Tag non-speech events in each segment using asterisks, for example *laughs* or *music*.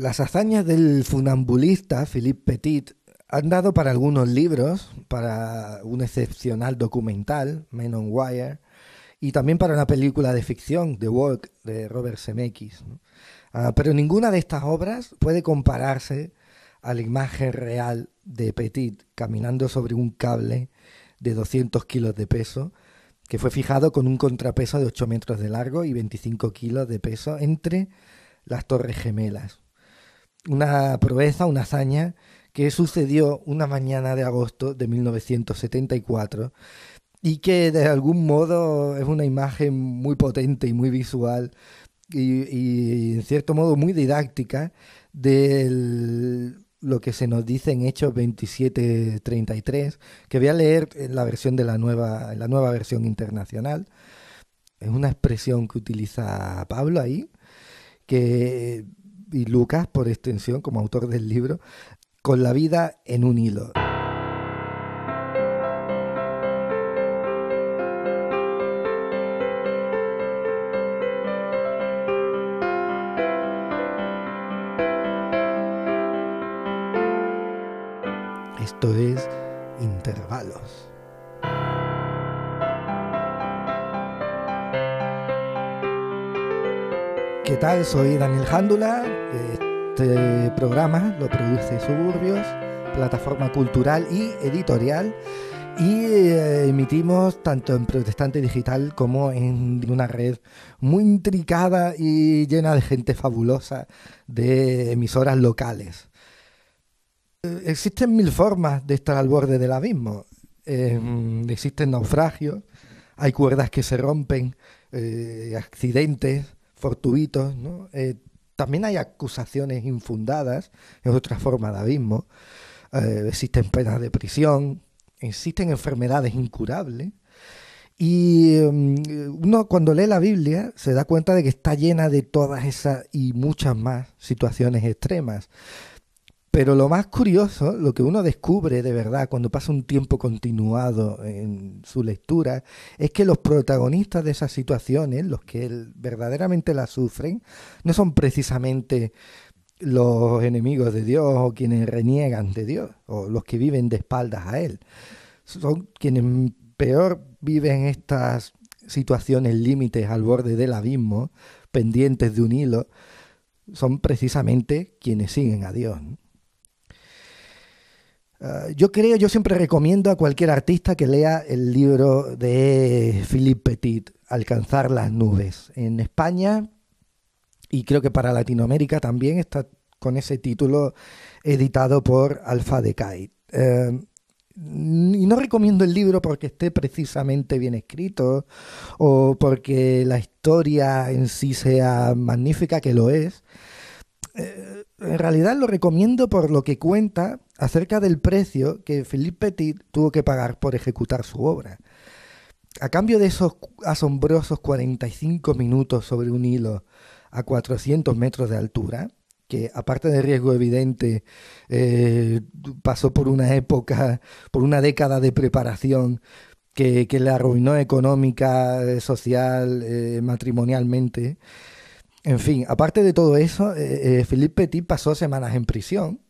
Las hazañas del funambulista Philippe Petit han dado para algunos libros, para un excepcional documental, Men on Wire, y también para una película de ficción, The Walk, de Robert Zemeckis. Ah, pero ninguna de estas obras puede compararse a la imagen real de Petit caminando sobre un cable de 200 kilos de peso, que fue fijado con un contrapeso de 8 metros de largo y 25 kilos de peso entre las Torres Gemelas una proeza, una hazaña que sucedió una mañana de agosto de 1974 y que de algún modo es una imagen muy potente y muy visual y, en cierto modo muy didáctica de lo que se nos dice en Hechos 27.33, que voy a leer en la versión de la nueva, en la nueva versión internacional. Es una expresión que utiliza Pablo ahí, que y Lucas, por extensión, como autor del libro, con la vida en un hilo. ¿Qué tal? Soy Daniel Jándula. Este programa lo produce Suburbios, plataforma cultural y editorial. Y eh, emitimos tanto en Protestante Digital como en una red muy intricada y llena de gente fabulosa de emisoras locales. Eh, existen mil formas de estar al borde del abismo. Eh, existen naufragios, hay cuerdas que se rompen, accidentes, fortuitos. Eh, también hay acusaciones infundadas, es otra forma de abismo. Eh, existen penas de prisión, existen enfermedades incurables. Y mm, uno cuando lee la Biblia se da cuenta de que está llena de todas esas y muchas más situaciones extremas. Pero lo más curioso, lo que uno descubre de verdad cuando pasa un tiempo continuado en su lectura, es que los protagonistas de esas situaciones, los que verdaderamente las sufren, no son precisamente los enemigos de Dios o quienes reniegan de Dios o los que viven de espaldas a Él. Son quienes peor viven estas situaciones límites al borde del abismo, pendientes de un hilo, son precisamente quienes siguen a Dios. Ah, yo creo, yo siempre recomiendo a cualquier artista que lea el libro de Philippe Petit, Alcanzar las nubes. En España, y creo que para Latinoamérica también está con ese título editado por Alfa Decay. Eh, y no recomiendo el libro porque esté precisamente bien escrito o porque la historia en sí sea magnífica, que lo es. En realidad lo recomiendo por lo que cuenta acerca del precio que Philippe Petit tuvo que pagar por ejecutar su obra. A cambio de esos asombrosos 45 minutos sobre un hilo a 400 metros de altura, que aparte de riesgo evidente, eh, pasó por una época, por una década de preparación que, le arruinó económica, eh, social, eh, matrimonialmente. En fin, aparte de todo eso, Philippe Petit pasó semanas en prisión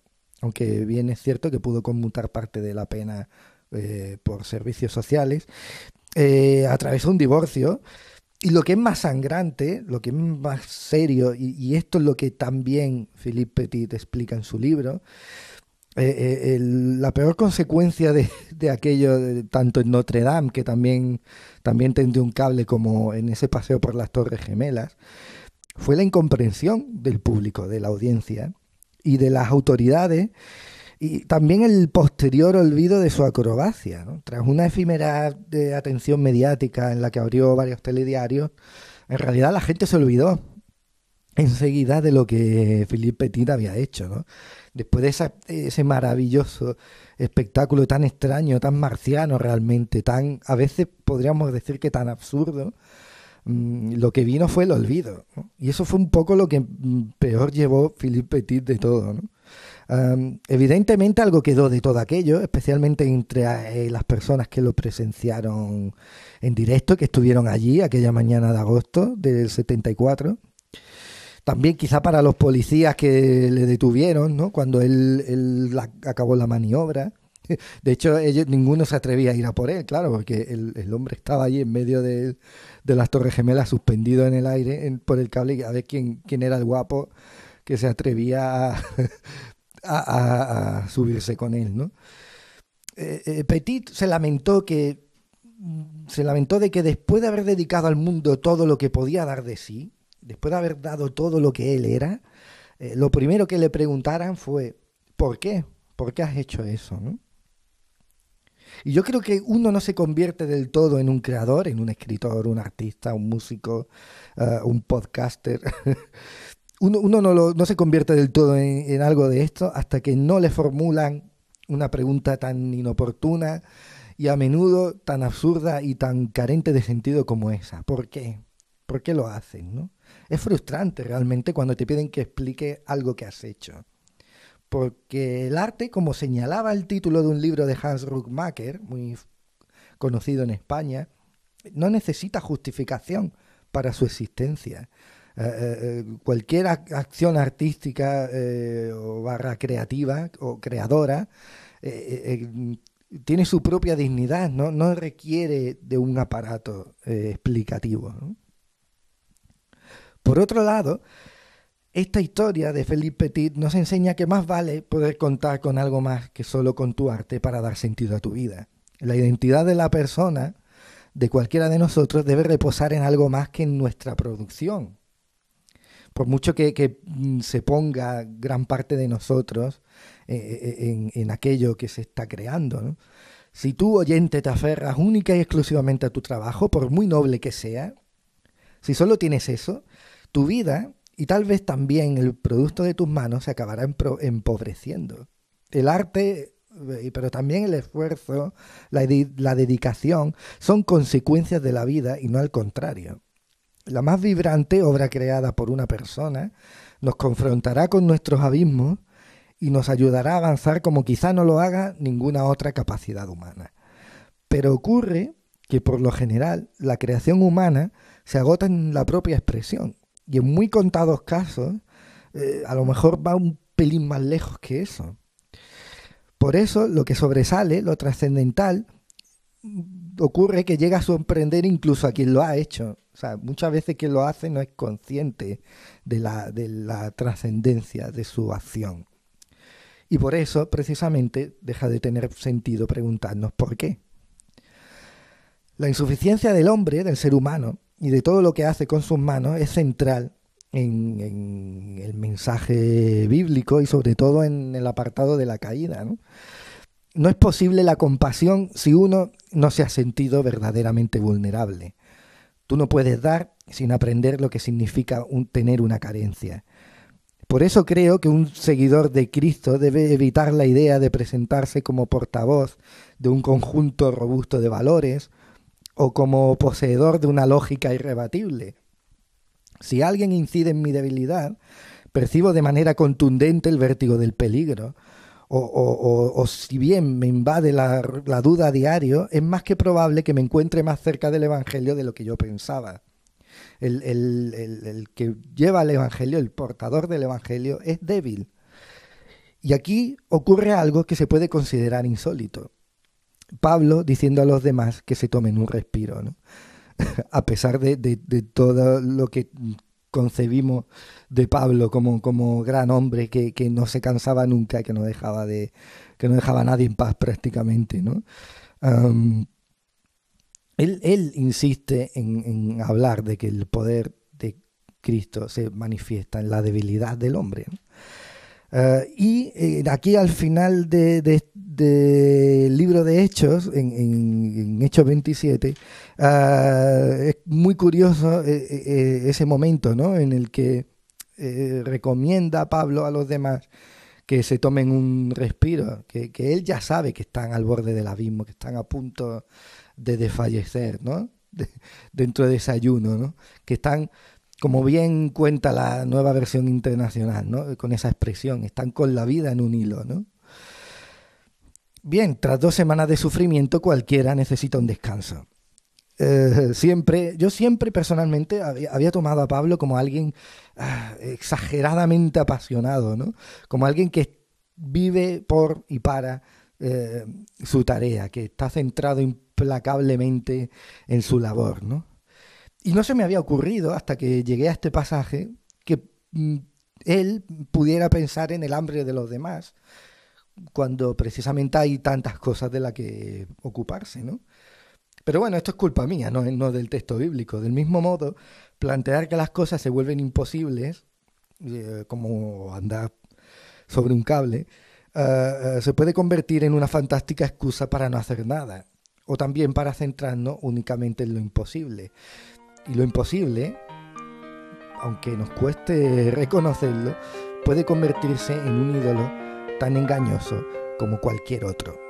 aunque bien es cierto que pudo conmutar parte de la pena eh, por servicios sociales, eh, atravesó un divorcio. Y lo que es más sangrante, lo que es más serio, y, esto es lo que también Philippe Petit explica en su libro, eh, la peor consecuencia de, aquello, tanto en Notre Dame, que también, también tendió un cable como en ese paseo por las Torres Gemelas, fue la incomprensión del público, de la audiencia, y de las autoridades y también el posterior olvido de su acrobacia. Tras una efímera de atención mediática en la que abrió varios telediarios, en realidad la gente se olvidó enseguida de lo que Philippe Petit había hecho. Después de ese maravilloso espectáculo tan extraño, tan marciano realmente, tan, a veces podríamos decir que tan absurdo, Mm, lo que vino fue el olvido. Y eso fue un poco lo que mm, peor llevó Philippe Petit de todo. evidentemente algo quedó de todo aquello, especialmente entre eh, las personas que lo presenciaron en directo, que estuvieron allí aquella mañana de agosto del 74. también quizá para los policías que le detuvieron, ¿no? Cuando él, él acabó la maniobra. *laughs* De hecho, ninguno se atrevía a ir a por él, claro, porque el, hombre estaba allí en medio de, las Torres Gemelas, suspendido en el aire por el cable, a ver quién, era el guapo que se atrevía *laughs* a, subirse con él, ¿no? Eh, eh, Petit se lamentó que se lamentó de que después de haber dedicado al mundo todo lo que podía dar de sí, después de haber dado todo lo que él era, eh, lo primero que le preguntaran fue ¿por qué? ¿Por qué has hecho eso? Y yo creo que uno no se convierte del todo en un creador, en un escritor, un artista, un músico, uh, un podcaster. *laughs* uno, uno no, lo, no, se convierte del todo en, en, algo de esto hasta que no le formulan una pregunta tan inoportuna y a menudo tan absurda y tan carente de sentido como esa. ¿Por qué? ¿Por qué lo hacen? ¿no? Es frustrante realmente cuando te piden que explique algo que has hecho porque el arte, como señalaba el título de un libro de Hans Ruckmacher, muy conocido en España, no necesita justificación para su existencia. Eh, eh, eh, cualquier acción artística o barra creativa o creadora tiene su propia dignidad, no, no requiere de un aparato explicativo. Por otro lado, esta historia de Felipe Petit nos enseña que más vale poder contar con algo más que solo con tu arte para dar sentido a tu vida. La identidad de la persona, de cualquiera de nosotros, debe reposar en algo más que en nuestra producción. Por mucho que, mm, se ponga gran parte de nosotros eh, eh, en, aquello que se está creando. Si tú, oyente, te aferras única y exclusivamente a tu trabajo, por muy noble que sea, si solo tienes eso, tu vida y tal vez también el producto de tus manos se acabará empobreciendo. El arte, eh, pero también el esfuerzo, la, la dedicación, son consecuencias de la vida y no al contrario. La más vibrante obra creada por una persona nos confrontará con nuestros abismos y nos ayudará a avanzar como quizá no lo haga ninguna otra capacidad humana. Pero ocurre que por lo general la creación humana se agota en la propia expresión y en muy contados casos, eh, a lo mejor va un pelín más lejos que eso. Por eso, lo que sobresale, lo trascendental, ocurre que llega a sorprender incluso a quien lo ha hecho. O sea, muchas veces quien lo hace no es consciente de la, de la trascendencia de su acción. Y por eso, precisamente, deja de tener sentido preguntarnos por qué. La insuficiencia del hombre, del ser humano, y de todo lo que hace con sus manos es central en, el mensaje bíblico y sobre todo en el apartado de la caída. ¿no? es posible la compasión si uno no se ha sentido verdaderamente vulnerable. Tú no puedes dar sin aprender lo que significa tener una carencia. Por eso creo que un seguidor de Cristo debe evitar la idea de presentarse como portavoz de un conjunto robusto de valores o como poseedor de una lógica irrebatible. Si alguien incide en mi debilidad, percibo de manera contundente el vértigo del peligro, o, si bien me invade la, duda a diario, es más que probable que me encuentre más cerca del Evangelio de lo que yo pensaba. El, el que lleva el Evangelio, el portador del Evangelio, es débil. Y aquí ocurre algo que se puede considerar insólito. Pablo diciendo a los demás que se tomen un respiro, ¿no? *laughs* a pesar de, todo lo que concebimos de Pablo como, como gran hombre que, no se cansaba nunca, que no dejaba de que no dejaba a nadie en paz prácticamente, ¿no? él, insiste en, hablar de que el poder de Cristo se manifiesta en la debilidad del hombre. Eh, y eh, aquí al final del de, libro de Hechos, en, Hechos 27, eh, es muy curioso ese momento ¿no? en el que recomienda a Pablo a los demás que se tomen un respiro, que, que, él ya sabe que están al borde del abismo, que están a punto de desfallecer, ¿no? dentro de ese ayuno, ¿no? que están como bien cuenta la nueva versión internacional, ¿no? Con esa expresión, están con la vida en un hilo, ¿no? Bien, tras dos semanas de sufrimiento cualquiera necesita un descanso. eh, siempre, yo siempre personalmente había, tomado a Pablo como alguien ah, exageradamente apasionado, ¿no? Como alguien que vive por y para eh, su tarea, que está centrado implacablemente en su labor, ¿no? Y no se me había ocurrido hasta que llegué a este pasaje que mm, él pudiera pensar en el hambre de los demás, cuando precisamente hay tantas cosas de las que ocuparse, ¿no? Pero bueno, esto es culpa mía, no, del texto bíblico. Del mismo modo, plantear que las cosas se vuelven imposibles, eh, como andar sobre un cable, eh, eh, se puede convertir en una fantástica excusa para no hacer nada, o también para centrarnos únicamente en lo imposible. Y lo imposible, aunque nos cueste reconocerlo, puede convertirse en un ídolo tan engañoso como cualquier otro.